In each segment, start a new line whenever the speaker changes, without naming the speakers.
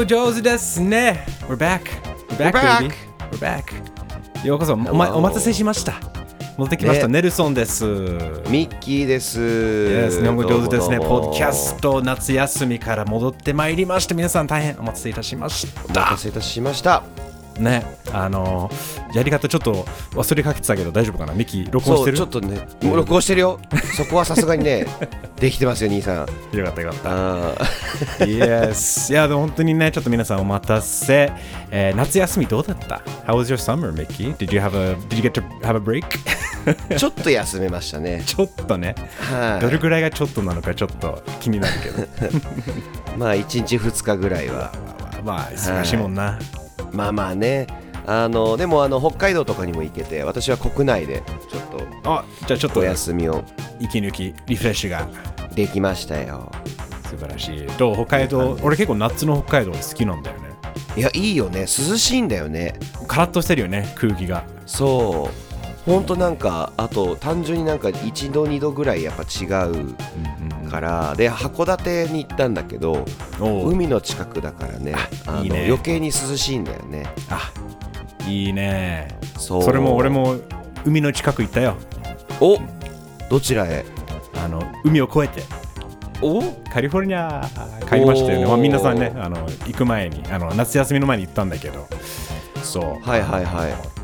語上手ですね We're back! We're back,
We're back.
baby! We're back! ようこそお,、ま.お待たせしました戻ってきました、
ね
ネルソンです
ミッキーです。
Yes 日本語上手ですねポッドキャスト夏休みから戻ってまいりました皆さん大変お待たせいたしまし
お
た
待たせいたしました。
ねあのやり方ちょっと忘れかけてたけど大丈夫かな？ミキ録音し
そう、
てる
ちょっとね、録音してるよ。そこはさすがにね、できてますよ、兄さん。
よかったよかった
あー
yes いやでも本当にねちょっと皆さんお待たせ、えー夏休みどうだった？How was your summer Mickey? Did you have a Did you get to have a break?
ちょっと休めましたね。
ちょっとね
はい、
どれぐらいがちょっとなのかちょっと気になるけど
まあ、1日2日ぐらいは。
まあ忙しいもんな、
まあまあね。あのでもあの北海道とかにも行けて私は国内でちょっ
あじゃあちょっと
とお休みを。
息抜きリフレッシュが。
できましたよ。
素晴らしい。どう？北海道俺結構夏の北海道好きなんだよね。
いやいいよね。涼しいんだよね。
カラッとしてるよね空気が。
そうほんとなんかあと単純になんか1度2度ぐらいやっぱ違うからで函館に行ったんだけど海の近くだからねあの余計に涼しいんだよね。
あいいね。
そう。
それも俺も海の近く行ったよ。
おどちらへ？
あの海を越えて。
お？
カリフォルニア帰りましたよね、まあ、皆さんねあの行く前にあの夏休みの前に行ったんだけど。そう。
はいはいはい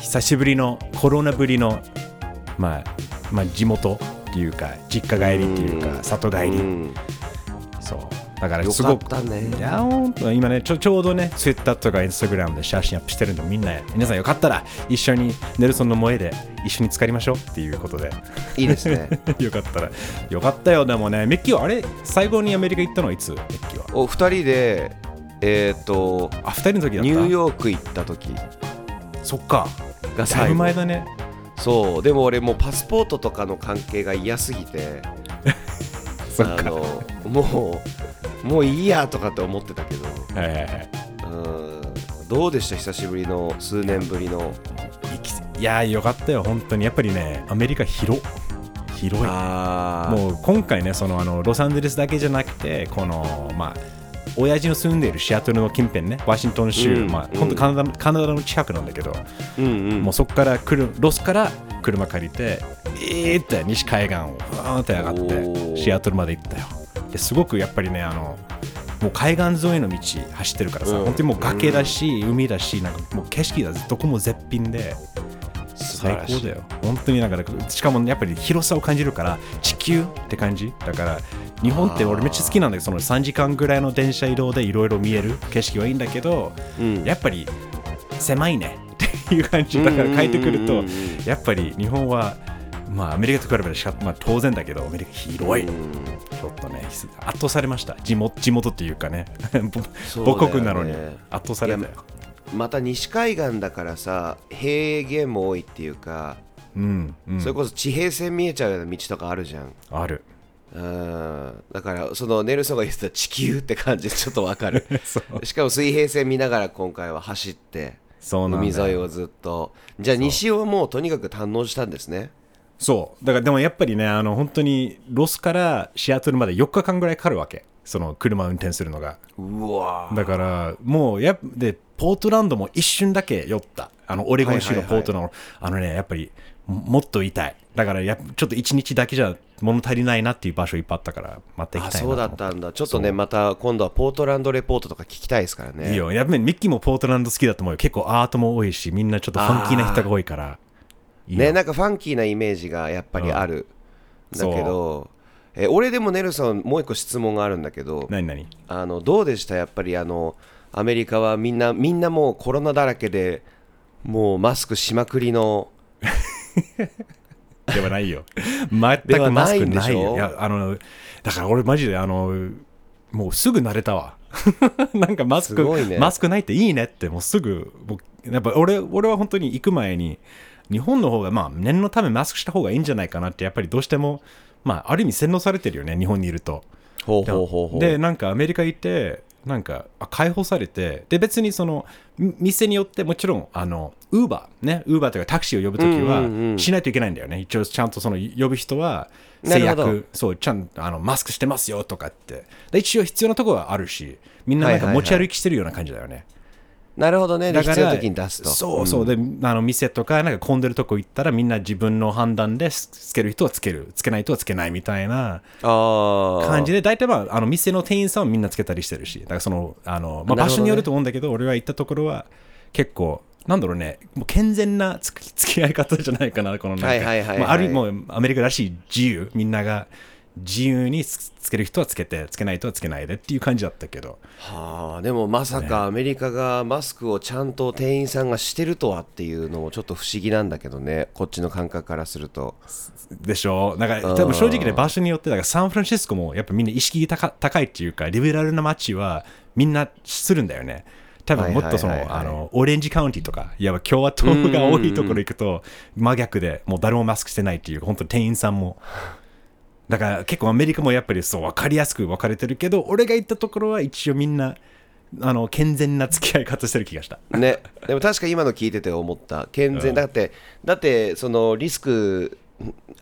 久しぶりのコロナぶりの、まあ、まあ地元っていうか実家帰りっていうか里帰り。
うん。
そう。だから
よ
すごく今ねちょちょうどね Twitter とか Instagram で写真アップしてるんでみんな皆さんよかったら一緒にネルソンの萌えで一緒に浸かりましょうっていうことで。
いいですね。
よかったら。よかったよでもね。メッキーはあれ？最後にアメリカ行ったの？はいつ？メッキーは。
お二人でえっ、と
あ二人の時だった？
ニューヨーク行った時。
そっか
が
だい
最後。
ぶ前だね。
そうでも俺もうパスポートとかの関係が嫌すぎて。
そっか。
あのもうもういいやとかって思ってたけど。
はいはいはい。
うん。どうでした？久しぶりの数年ぶりの。
いきいやーよかったよ本当に。やっぱりねアメリカ広広い。もう今回ねそのあのロサンゼルスだけじゃなくてこのまあ親父の住んでいるシアトルの近辺ねワシントン州、
うん
まあ
うん。
本当カナダカナダの近くなんだけど、
うんうん。
もうそこから来るロスから車借りてえーって西海岸をふわーって上がってシアトルまで行ったよ。ですごくやっぱりねあのもう海岸沿いの道走ってるからさ、
うん。
本当にもう崖だし、海だしなんかもう景色がどこも絶品で最高だよ。本当になんかしかもやっぱり広さを感じるから地球って感じだから日本って俺めっちゃ好きなんだけどその3時間ぐらいの電車移動でいろいろ見える景色はいいんだけど、
うん。
やっぱり狭いね。っていう感じだから帰ってくるとやっぱり日本はまあアメリカと比べてしか、まあ、当然だけどアメリカ広い、
うん。
ちょっとね圧倒されました。地元地元っていうかね。母国なのに圧倒されたよ
また西海岸だからさ平原も多いっていうか、
うん、うん。
それこそ地平線見えちゃうような道とかあるじゃん。
ある。
うん。だからそのネルソンが言ってた地球って感じで ちょっとわかる。しかも水平線見ながら今回は走って海沿いをずっと。じゃあ西をもうとにかく堪能したんですね。
そう。だからでもやっぱりねあの本当にロスからシアトルまで4日間ぐらいかかるわけ。その車運転するのが。
うわ
だからもうやっでポートランドも一瞬だけ寄った。あのオレゴン州のポートランド、あのねやっぱりももっと痛い。だからやちょっと1日だけじゃ物足りないなっていう場所いっぱいあったからまた行きたい
そうだったんだ。ちょっとねまた今度はポートランドレポートとか聞きたいですからね。
いいよやっぱりミッキーもポートランド好きだと思うよ。結構アートも多いしみんなちょっとファンキーな人が多いから。いいよ。
ねなんかファンキーなイメージがやっぱりある、
うん。
だけどえ俺でもネルソンもう一個質問があるんだけど。
何何？
あのどうでした？やっぱりあのアメリカはみんなみんなもうコロナだらけでもうマスクしまくりの
ではないよ。全くマスク
ない
よ。いやあのだから俺マジであのもうすぐ慣れたわ。なんかマスク
ね。
マスクないっていいねってもうすぐもうやっぱ俺俺は本当に行く前に日本の方がまあ念のためマスクした方がいいんじゃないかなってやっぱりどうしてもまあある意味洗脳されてるよね日本にいると。
ほうほうほうほう。
でなんかアメリカ行ってなんかあ解放されてで別にそのみ店によってもちろんあのウーバーねウーバーというかタクシーを呼ぶとき
うんうんうん。
はしないといけないんだよね、一応ちゃんとその呼ぶ人は制約そうちゃんとあのマスクしてますよとかって。で一応必要なところはあるしみんななんか
はいはいはい。
持ち歩きしてるような感じだよね、
なるほどね。で
だから
時に出すと。
そうそう、であの店とかなんか混んでるとこ行ったらみんな自分の判断でつつける人はつける。つけない人はつけないみたいな感じで大体まああの店の店員さんはみんなつけたりしてるし。だからそのあの、まあ、場所によると思うんだけど俺が行ったところは結構なんだろうね。もう健全なつき付き合い方じゃないかなこのなんか。あるもうアメリカらしい自由。みんなが自由につつける人はつけてつけない人はつけないでっていう感じだったけど。
はあでもまさかアメリカがマスクをちゃんと店員さんがしてるとはっていうのもちょっと不思議なんだけどね。こっちの感覚からすると。
でしょ？だから
うん。
多分正直ね場所によってだからサンフランシスコもやっぱみんな意識高高いっていうかリベラルな街はみんなするんだよね。多分もっとそのあのオレンジカウンティとかいわば共和党が多いところ行くと真逆でもう誰もマスクしてないっていう本当店員さんもだから結構アメリカもやっぱりそう分かりやすく分かれてるけど俺が行ったところは一応みんなあの健全な付き合い方してる気がした。
ね。でも確か今の聞いてて思った。健全。だってだってそのリスク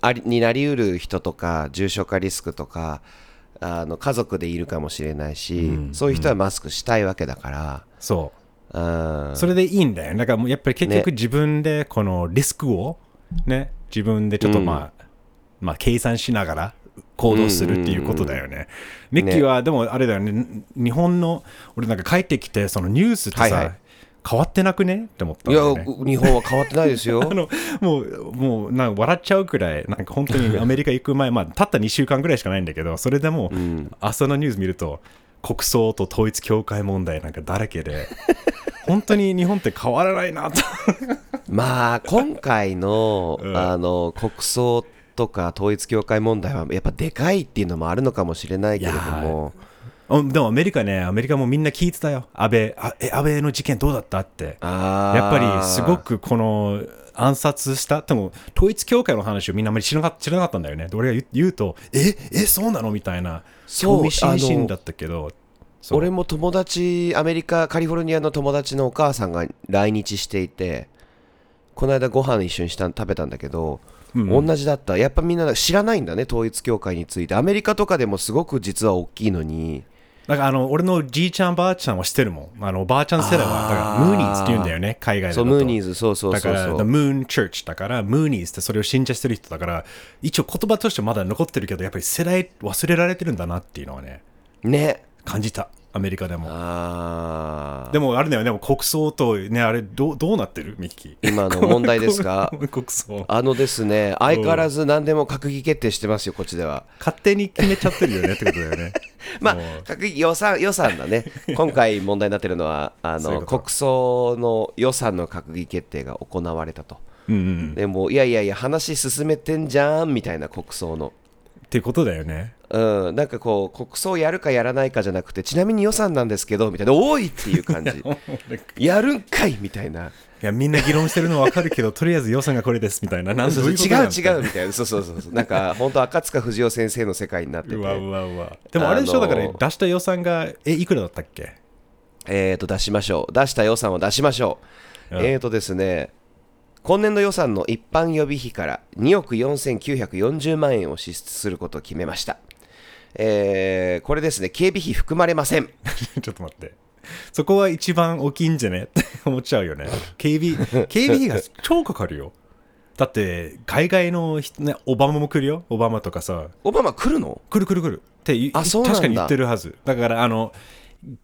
ありになりうる人とか重症化リスクとかあの家族でいるかもしれないし、そういう人はマスクしたいわけだから、
そう。
うん。
それでいいんだよ。だからもうやっぱり結局
ね。
自分でこのリスクをね、自分でちょっとまあ、まあ計算しながら行動するっていうことだよね。ミッキーはでもあれだよね、日本の、俺なんか帰ってきてそのニュースってさ、
はいはい。
変わってなくね？って思ったん
いや。日本は変わってないですよ。
あのもう、もうなんか笑っちゃうくらい、なんか本当にアメリカ行く前、まあ、たった2週間ぐらいしかないんだけど、それでも、朝のニュース見ると、国葬と統一教会問題なんかだらけで、本当に日本って変わらないなと。
まあ今回の,、
うん。
あの国葬とか統一教会問題はやっぱでかいっていうのもあるのかもしれないけれども
あでもアメリカね、アメリカもみんな聞いてたよ。安倍、あえ安倍の事件どうだったって。やっぱりすごくこの暗殺した、でも統一教会の話をみんなあまり知らなか知らなかったんだよね。で俺が言うと、え、え、そうなの？みたいな、
そう
興味津々だったけど、
俺も友達アメリカカリフォルニアの友達のお母さんが来日していてこの間ご飯一緒にした食べたんだけど、同じだった。やっぱみんな知らないんだね統一教会について。アメリカとかでもすごく実は大きいのに。
だからあの俺のじいちゃんばあちゃんは知ってるもん。あのばあちゃん世代は、だからムーニーズって言うんだよね、海外でだと。
そうムーニーズそうそう
だから、
そう。そ
The
う
Moon Church だから、ムーニーズってそれを信者してる人だから、一応言葉としてまだ残ってるけど、やっぱり世代忘れられてるんだなっていうのはね、
ね。
感じた、アメリカでも。でもあれだよね、でも国葬とね、あれどうどうなってる？ミッキー。
今の問題ですか？
国葬。
あのですね相変わらず何でも閣議決定してますよこっちでは
勝手に決めちゃってるよねってことだよね。
まあ閣議予算予算だね、今回問題になってるのはあの国葬の予算の閣議決定が行われたと、
うんうん。
でもいやいやいや、話進めてんじゃんみたいな国葬の、
っていうことだよね。
うん、なんかこう、国葬やるかやらないかじゃなくて、ちなみに予算なんですけどみたいな、多いっていう感じ、やるんかいみたいな、
いや、みんな議論してるの分かるけど、とりあえず予算がこれですみたいな。なん
そ違う違うみたいな、そうそうそうそう、なんか本当、赤塚不二夫先生の世界になってて。
う。わうわうわ。でもあれでしょ、
あの
だから出した予算が、え、いくらだったっけ？
えー、と出しましょう。出した予算を出しましょう、
うん。
えーとですね今年度予算の一般予備費から2億4940万円を支出することを決めました、えーこれですね警備費含まれません
ちょっと待って。そこは一番大きいんじゃね？っ て思っちゃうよね。警備、警備費が超かかるよ。だって、海外の人、ね、オバマも来るよ？オバマとかさ。
オバマ来るの？
来る来る来るって言
あそう
確かに言ってるはず。だから、あの、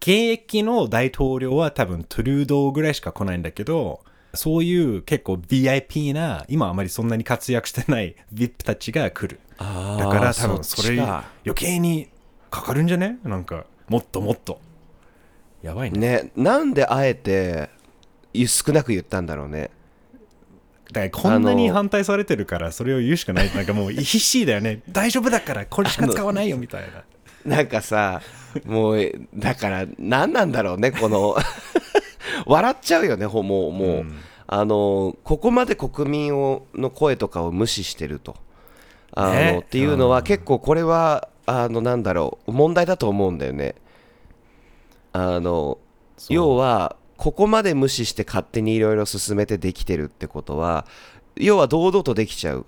現役の大統領は多分トゥルードーぐらいしか来ないんだけど、そういう結構 VIP な、今あまりそんなに活躍してない VIP たちが来る。
あ
だから多分それ余計にかかるんじゃね？なんか、もっともっと。やばいね。
ねなんであえて少なく言ったんだろうね
だからこんなに反対されてるから、それを言うしかない。なんかもう必死だよね。大丈夫だから、これしか使わないよみたいな。
なんかさもうだから何なんだろうねこの笑っちゃうよねほもうもう、
うん。
あのここまで国民をの声とかを無視してると。あの、
ね。
っていうのは
うん。
結構これはあのなんだろう問題だと思うんだよね。あの要はここまで無視して勝手にいろいろ進めてできてるってことは要は堂々とできちゃう。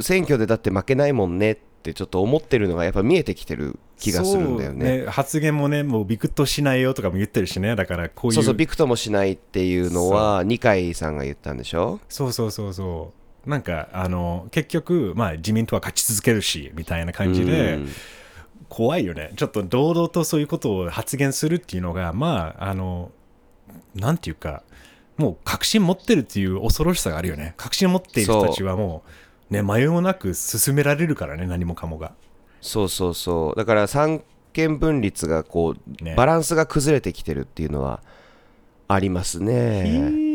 選挙でだって負けないもんねってちょっと思ってるのがやっぱ見えてきてる気がするんだよね
そう発言もね、もうビクッとしないよとかも言ってるしね、だからこういう。
そうそうビクともしないっていうのは二階さんが言ったんでしょ？
そうそうそうそう。なんか、あの、結局、まあ、自民党は勝ち続けるし、みたいな感じで、
うん
怖いよね。ちょっと堂々とそういうことを発言するっていうのが、まあ、あの、なんていうか、もう確信持ってるっていう恐ろしさがあるよね。確信持っている人たちはもう、ね、迷いもなく進められるからね、何もかもが。
そうそうそう。だから三権分立がこう、
ね。
バランスが崩れてきてるっていうのはあります
え
ね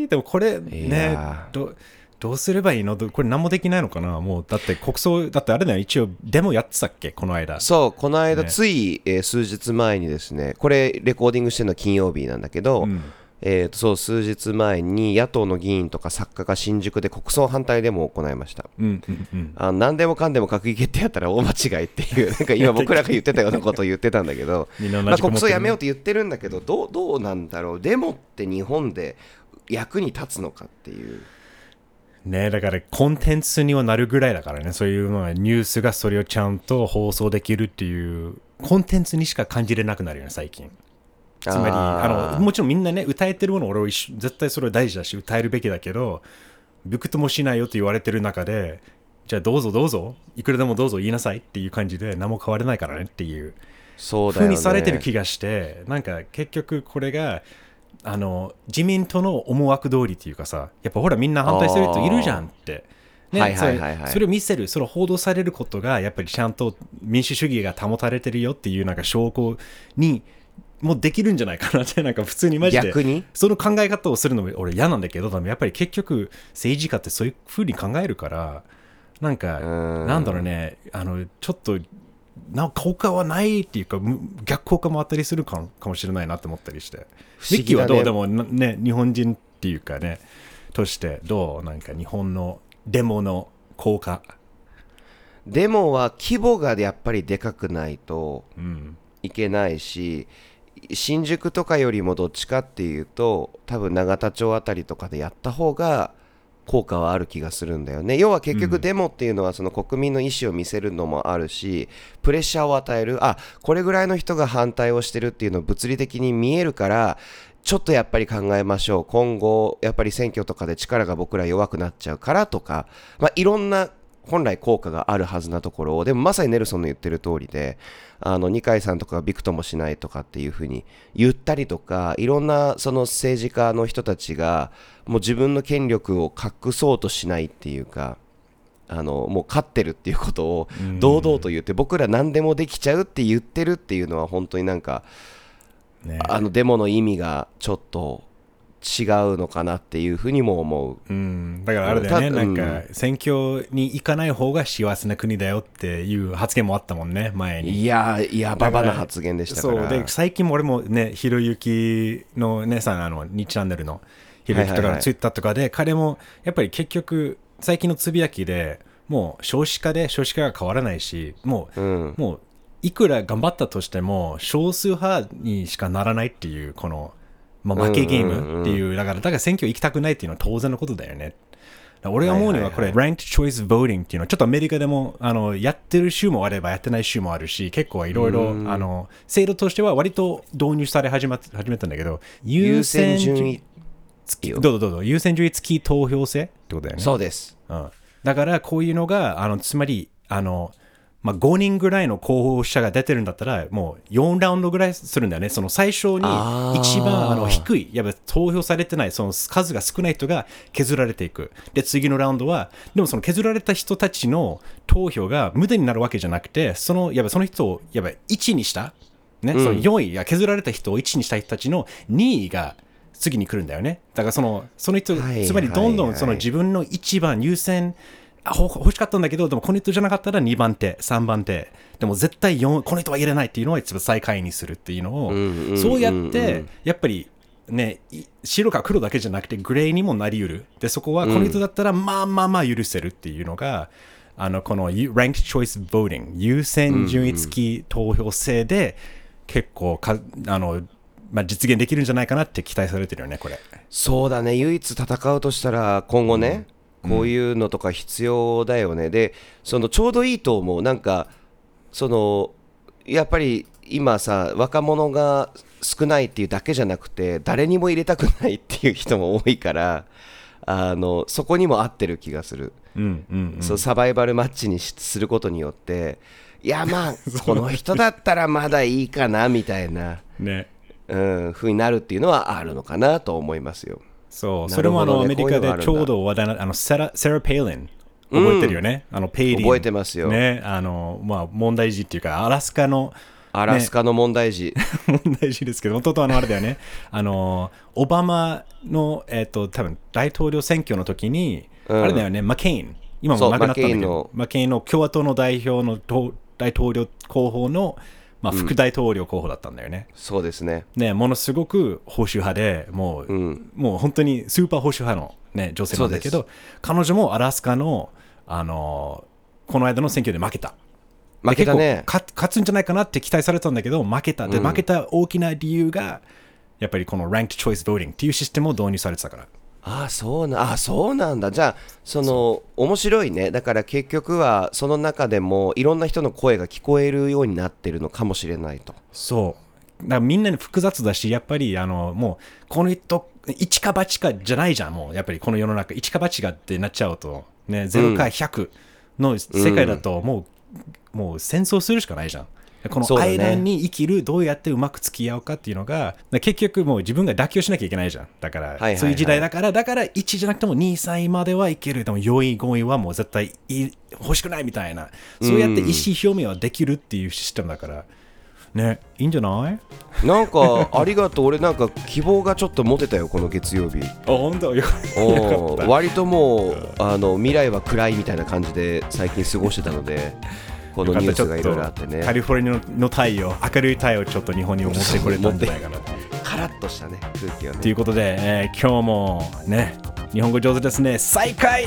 ーでもこれ
い
ね
やー。
どどうすればいいの？どこれ何もできないのかな？もうだって国葬だってあれだよ。一応デモやってたっけ？この間。
そうこの間
ね。
つい、えー数日前にですねこれレコーディングしてるのは金曜日なんだけど、
うん
えーとそう数日前に野党の議員とか作家が新宿で国葬反対デモを行いました。
うんうんうん。
あ何でもかんでも閣議決定やったら大間違いっていうなんか今 僕らが言ってたようなことを言ってたんだけどまあ、国葬やめようって言ってるんだけどどうどうなんだろう？デモって日本で役に立つのかっていう。
ねだからコンテンツにはなるぐらいだからね。そういうのはニュースがそれをちゃんと放送できるっていうコンテンツにしか感じれなくなるよね最近つまりあのもちろんみんなね歌えてるもの俺は一緒絶対それは大事だし歌えるべきだけどびくともしないよと言われてる中でじゃあどうぞどうぞいくらでもどうぞ言いなさいっていう感じで何も変われないからねっていう
そうね。
風にされてる気がしてなんか結局これがあの自民党の思惑通りっていうかさやっぱほらみんな反対する人いるじゃんって。それを見せる、それを報道されることが、やっぱりちゃんと民主主義が保たれてるよっていうなんか証拠にもうできるんじゃないかなって、なんか普通にマジで、
逆に？
その考え方をするの俺嫌なんだけど、でもやっぱり結局政治家ってそういうふうに考えるから、なんか、
うん。
なんだろうね、あの、ちょっと、なんか効果はないっていうか、む逆効果もあったりするかもかもしれないなって思ったりして。
不思
ミッキーはどうでもなね、日本人っていうかね、としてどう？なんか日本のデモの効果。
デモは規模がやっぱりでかくないと
うん。
いけないし新宿とかよりもどっちかっていうと多分永田町あたりとかでやった方が効果はある気がするんだよね。要は結局デモっていうのはその国民の意思を見せるのもあるしプレッシャーを与える。あこれぐらいの人が反対をしてるっていうのを物理的に見えるからちょっとやっぱり考えましょう。今後やっぱり選挙とかで力が僕ら弱くなっちゃうからとか、まあ、いろんな本来効果があるはずなところをでもまさにネルソンの言ってる通りであの二階さんとかがびくともしないとかっていうふうに言ったりとかいろんなその政治家の人たちがもう自分の権力を隠そうとしないっていうかあのもう勝ってるっていうことを堂々と言って僕ら何でもできちゃうって言ってるっていうのは本当になんか
ね。
あのデモの意味がちょっと違うのかなっていうふうにも思う。
うん、だからあれだよね、
た
なんか選挙に行かない方が幸せな国だよっていう発言もあったもんね、前に。
いやいやばばな発言でしたから。
そう。で最近も俺もねひろゆきの姉さんあの2チャンネルのひろゆきとかのツイッターとかで、彼もやっぱり結局最近のつぶやきでもう少子化で少子化が変わらないしもう、
うん。
もういくら頑張ったとしても少数派にしかならないっていうこの、まあ、負けゲームっていう,、だからだから選挙行きたくないっていうのは当然のことだよね。俺が思うにはこれ、
はい
ranked choice voting っていうのはちょっとアメリカでもあのやってる州もあればやってない州もあるし結構いろいろあの制度としては割と導入され始ま始めたんだけど
優先順位
付きどうぞどうぞ。優先順位付き投票制ってことだよね。
そうです。
うん、だからこういうのがあのつまりあの、まあ、5人ぐらいの候補者が出てるんだったらもう4ラウンドぐらいするんだよね。その最初に一番あの低いやっぱ投票されてないその数が少ない人が削られていく。で次のラウンドはでもその削られた人たちの投票が無駄になるわけじゃなくてそのやっぱその人をやっぱ1にしたね、その4位や削られた人を1にした人たちの2位が次に来るんだよね。だからそのその人、
はい
つまりどんど
はいはい
んその自分の一番優先、あほ欲しかったんだけど、でもこの人じゃなかったら2番手、3番手、でも絶対4、この人は入れないっていうのを一番最下位にするっていうのを、
んうんうん
そうやって、やっぱりね、い白か黒だけじゃなくてグレーにもなりうる。で、そこはこの人だったらまあまあまあ許せるっていうのが、あの、この Ranked Choice Voting、優先順位付き投票制で、結構か、あの、まあ、実現できるんじゃないかなって期待されてるよね、これ。
そうだね。唯一戦うとしたら今後ね、こういうのとか必要だよね、でそのちょうどいいと思う。なんかそのやっぱり今さ若者が少ないっていうだけじゃなくて誰にも入れたくないっていう人も多いからあのそこにも合ってる気がする、
うんうんうん、
そうサバイバルマッチにしすることによっていやまあ この人だったらまだいいかなみたいな、
ね。
うん、風になるっていうのはあるのかなと思いますよ。
そう、
な
それもあの、
ね
アメリカでちょうど話題な、あの、セラ、セラ・ペイリン。覚えてるよね、あの、ペイリン。
覚えてますよ。
ね、あの、まあ、問題児っていうか、アラスカの、
アラスカの問題児、
問題児ですけど、弟はあのあれだよね、あの、オバマの、えっ、と、多分大統領選挙の時に、
うん。
あれだよね、マケイン、今も亡くなったんだけ
マケインの。
ど、マケインの共和党の代表のと大統領候補の、まあ、副大統領候補だったんだよね。
そうですね。
ね、ものすごく保守派で、もう、
うん
もう本当にスーパー保守派の、ね、女性なんだけ
そ
ど、彼女もアラスカの、あのこの間の選挙で負けた。
負けたね
で結構勝勝つんじゃないかなって期待されたんだけど、負けた。で、負けた大きな理由が、やっぱりこの Ranked Choice Voting っていうシステムを導入されてたから。
ああそうなあそうなんだ。じゃあその面白いね。だから結局はその中でもいろんな人の声が聞こえるようになってるのかもしれないと。
そう。だからみんなに複雑だし、やっぱり、あの、もう、この人、一か八かじゃないじゃん、もう、やっぱりこの世の中、一か八かってなっちゃうと、ね、0か100の世界だと、もう、もう戦争するしかないじゃん。この間に生きる、どうやってうまく付き合うかっていうのが、結局もう自分が妥協しなきゃいけないじゃん。だから、
はいはい
そういう時代だから、だから1じゃなくても2、3位まではいける。でも4位、5位はもう絶対いい欲しくないみたいな。そうやって意思表明はできるっていうシステムだから、ね、いいんじゃない？
なんかありがとう。俺なんか希望がちょっと持てたよこの月曜日。
あ、本当？よかった。
割ともうあの未来は暗いみたいな感じで最近過ごしてたのでこのニュースがいろいろあって
カ
ね
リフォルニアの太陽、明るい太陽をちょっと日本に持ってこれたんじゃないかな。
カラッとしたね空気をね
ということで、えー今日もね、日本語上手ですね。再開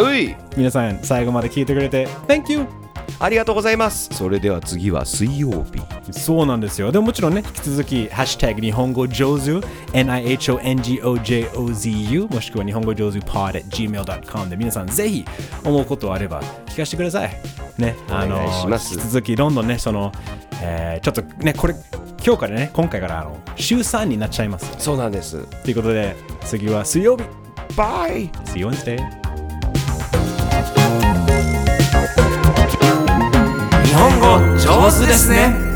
うい
皆さん、最後まで聞いてくれて、Thank you!
ありがとうございますそれでは次は水曜日
そうなんですよ。でももちろんね、引き続き、ハッシュタグ日本語上手、NIHONGOJOZU、もしくは日本語上手 pod at gmail.com で皆さんぜひ思うことあれば聞かせてください。ね、あの
お願いします
引き続きどんどんね、その、えーちょっとね、これ、今日からね、今回からあの週3になっちゃいます。
そうなんです
ということで、次は水曜日。
バイ
See you Wednesday!
上手ですね。